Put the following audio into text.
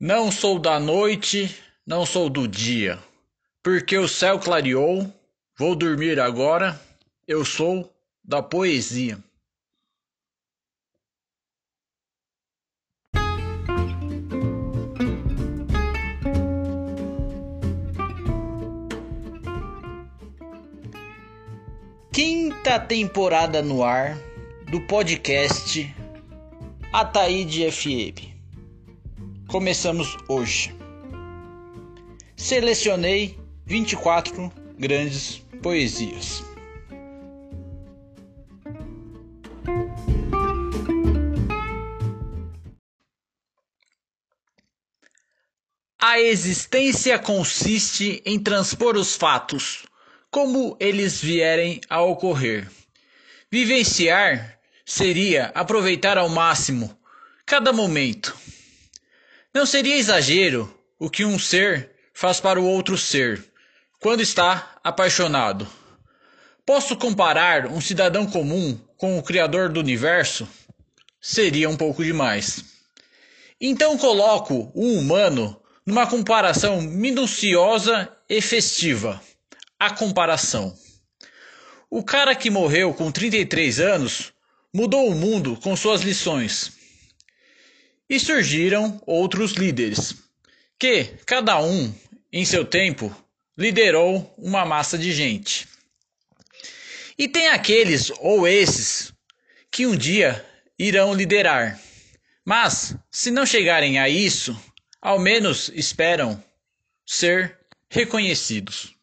Não sou da noite, não sou do dia, porque o céu clareou, vou dormir agora, eu sou da poesia. Quinta temporada no ar do podcast Ataíde FM. Começamos hoje. Selecionei 24 grandes poesias. A existência consiste em transpor os fatos como eles vierem a ocorrer. Vivenciar seria aproveitar ao máximo cada momento. Não seria exagero o que um ser faz para o outro ser quando está apaixonado. Posso comparar um cidadão comum com o Criador do universo? Seria um pouco demais. Então coloco o humano numa comparação minuciosa e festiva. A comparação. O cara que morreu com 33 anos mudou o mundo com suas lições. E surgiram outros líderes, que, cada um, em seu tempo, liderou uma massa de gente. E tem aqueles ou esses que um dia irão liderar. Mas, se não chegarem a isso, ao menos esperam ser reconhecidos.